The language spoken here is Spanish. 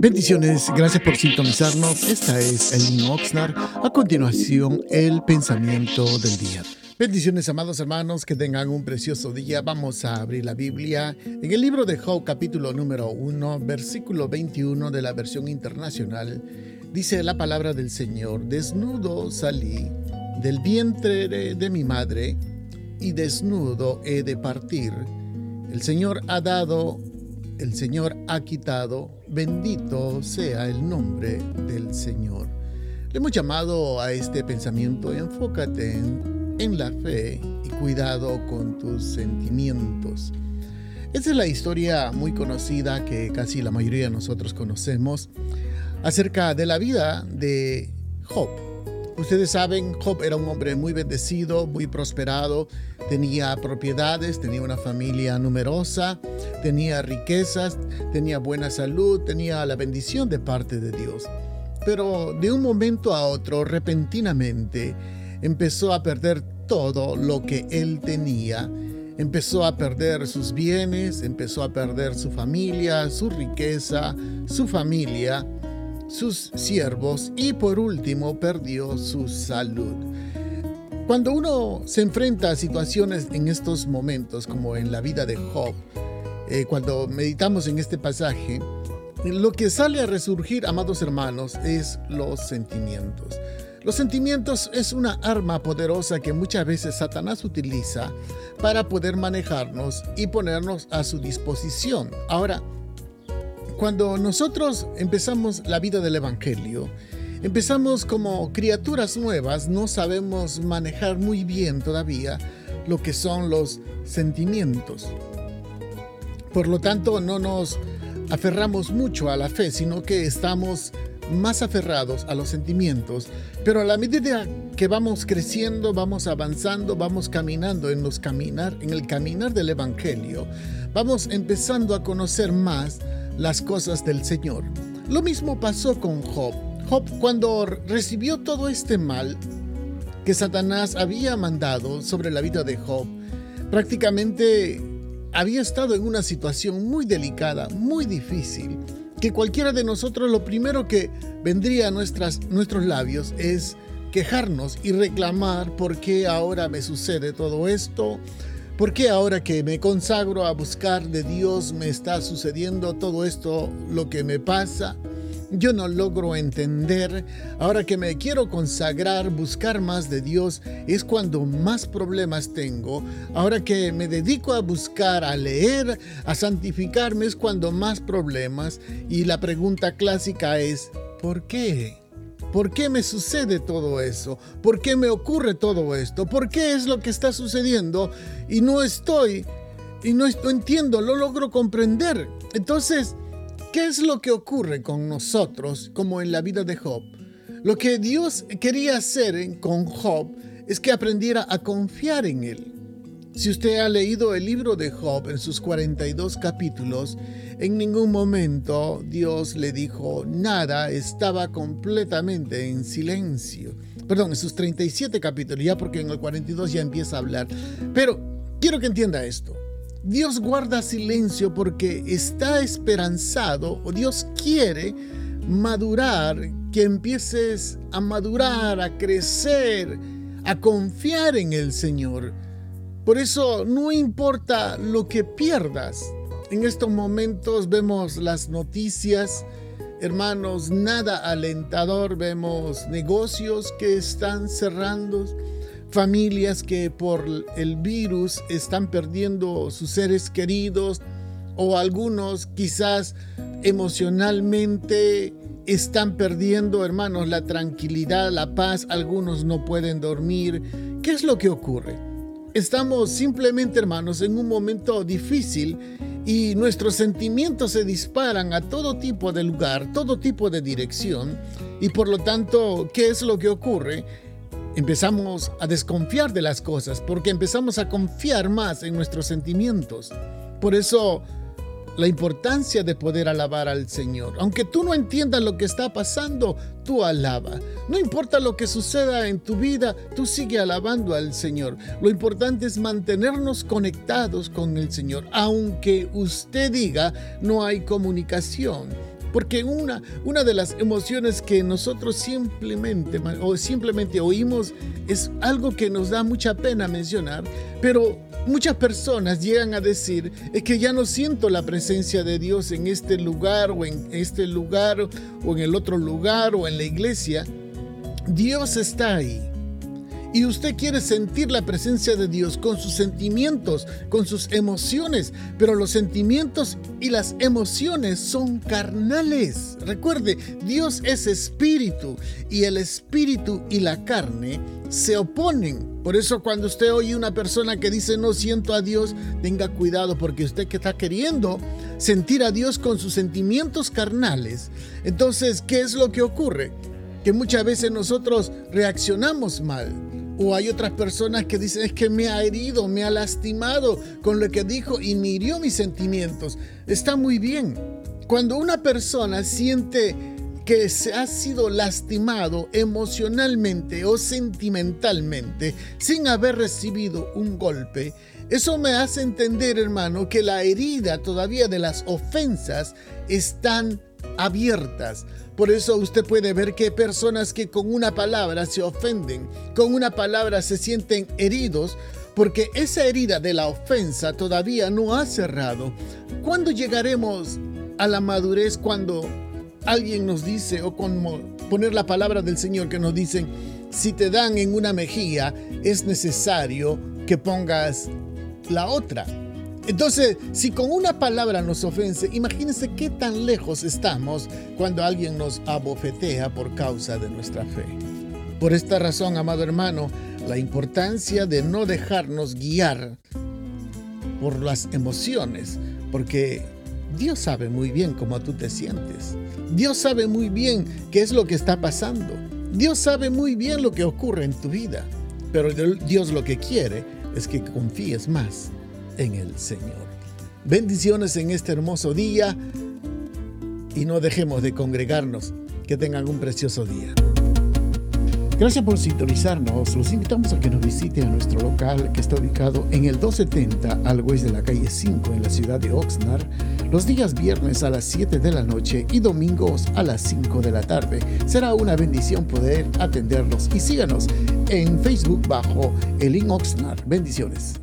Bendiciones, gracias por sintonizarnos. Esta es Elin Oxnard. A continuación, el pensamiento del día. Bendiciones, amados hermanos, que tengan un precioso día. Vamos a abrir la Biblia en el libro de Job, capítulo número 1, versículo 21 de la versión internacional. Dice la palabra del Señor: Desnudo salí del vientre de mi madre y desnudo he de partir. El Señor ha dado el Señor ha quitado, bendito sea el nombre del Señor. Le hemos llamado a este pensamiento, enfócate en, la fe y cuidado con tus sentimientos. Esa es la historia muy conocida que casi la mayoría de nosotros conocemos acerca de la vida de Job. Ustedes saben, Job era un hombre muy bendecido, muy prosperado, tenía propiedades, tenía una familia numerosa, tenía riquezas, tenía buena salud, tenía la bendición de parte de Dios. Pero de un momento a otro, repentinamente, empezó a perder todo lo que él tenía. Empezó a perder sus bienes, empezó a perder su familia, su riqueza, su familia sus siervos y por último perdió su salud. Cuando uno se enfrenta a situaciones en estos momentos, como en la vida de Job, eh, cuando meditamos en este pasaje, lo que sale a resurgir, amados hermanos, es los sentimientos. Los sentimientos es una arma poderosa que muchas veces Satanás utiliza para poder manejarnos y ponernos a su disposición. Ahora, cuando nosotros empezamos la vida del Evangelio, empezamos como criaturas nuevas, no sabemos manejar muy bien todavía lo que son los sentimientos. Por lo tanto, no nos aferramos mucho a la fe, sino que estamos más aferrados a los sentimientos, pero a la medida que vamos creciendo, vamos avanzando, vamos caminando en los caminar, en el caminar del evangelio, vamos empezando a conocer más las cosas del Señor. Lo mismo pasó con Job. Job cuando recibió todo este mal que Satanás había mandado sobre la vida de Job, prácticamente había estado en una situación muy delicada, muy difícil, que cualquiera de nosotros lo primero que vendría a nuestras, nuestros labios es quejarnos y reclamar por qué ahora me sucede todo esto, ¿Por qué ahora que me consagro a buscar de Dios me está sucediendo todo esto, lo que me pasa? Yo no logro entender. Ahora que me quiero consagrar, buscar más de Dios, es cuando más problemas tengo. Ahora que me dedico a buscar, a leer, a santificarme, es cuando más problemas. Y la pregunta clásica es, ¿por qué? ¿Por qué me sucede todo eso? ¿Por qué me ocurre todo esto? ¿Por qué es lo que está sucediendo y no estoy y no, entiendo, lo logro comprender? Entonces, ¿qué es lo que ocurre con nosotros como en la vida de Job? Lo que Dios quería hacer con Job es que aprendiera a confiar en él. Si usted ha leído el libro de Job en sus 42 capítulos, en ningún momento Dios le dijo nada, estaba completamente en silencio. Perdón, en sus 37 capítulos, ya porque en el 42 ya empieza a hablar. Pero quiero que entienda esto. Dios guarda silencio porque está esperanzado o Dios quiere madurar, que empieces a madurar, a crecer, a confiar en el Señor. Por eso no importa lo que pierdas. En estos momentos vemos las noticias, hermanos, nada alentador. Vemos negocios que están cerrando, familias que por el virus están perdiendo sus seres queridos o algunos quizás emocionalmente están perdiendo, hermanos, la tranquilidad, la paz. Algunos no pueden dormir. ¿Qué es lo que ocurre? Estamos simplemente, hermanos, en un momento difícil y nuestros sentimientos se disparan a todo tipo de lugar, todo tipo de dirección. Y por lo tanto, ¿qué es lo que ocurre? Empezamos a desconfiar de las cosas porque empezamos a confiar más en nuestros sentimientos. Por eso la importancia de poder alabar al Señor. Aunque tú no entiendas lo que está pasando, tú alaba. No importa lo que suceda en tu vida, tú sigue alabando al Señor. Lo importante es mantenernos conectados con el Señor. Aunque usted diga no hay comunicación. Porque una, una de las emociones que nosotros simplemente, o simplemente oímos es algo que nos da mucha pena mencionar, pero muchas personas llegan a decir es que ya no siento la presencia de Dios en este lugar o en este lugar o en el otro lugar o en la iglesia. Dios está ahí y usted quiere sentir la presencia de Dios con sus sentimientos, con sus emociones, pero los sentimientos y las emociones son carnales. Recuerde, Dios es espíritu y el espíritu y la carne se oponen. Por eso cuando usted oye una persona que dice no siento a Dios, tenga cuidado porque usted que está queriendo sentir a Dios con sus sentimientos carnales, entonces, ¿qué es lo que ocurre? Que muchas veces nosotros reaccionamos mal o hay otras personas que dicen es que me ha herido, me ha lastimado con lo que dijo y me mis sentimientos. Está muy bien. Cuando una persona siente que se ha sido lastimado emocionalmente o sentimentalmente sin haber recibido un golpe, eso me hace entender, hermano, que la herida todavía de las ofensas están abiertas. Por eso usted puede ver que personas que con una palabra se ofenden, con una palabra se sienten heridos, porque esa herida de la ofensa todavía no ha cerrado. ¿Cuándo llegaremos a la madurez cuando alguien nos dice, o con poner la palabra del Señor que nos dicen, si te dan en una mejilla, es necesario que pongas la otra? Entonces, si con una palabra nos ofense, imagínense qué tan lejos estamos cuando alguien nos abofetea por causa de nuestra fe. Por esta razón, amado hermano, la importancia de no dejarnos guiar por las emociones, porque Dios sabe muy bien cómo tú te sientes. Dios sabe muy bien qué es lo que está pasando. Dios sabe muy bien lo que ocurre en tu vida. Pero Dios lo que quiere es que confíes más en el Señor. Bendiciones en este hermoso día y no dejemos de congregarnos. Que tengan un precioso día. Gracias por sintonizarnos. Los invitamos a que nos visite a nuestro local que está ubicado en el 270 al oeste de la calle 5 en la ciudad de Oxnard, los días viernes a las 7 de la noche y domingos a las 5 de la tarde. Será una bendición poder atenderlos y síganos en Facebook bajo Elin Oxnard. Bendiciones.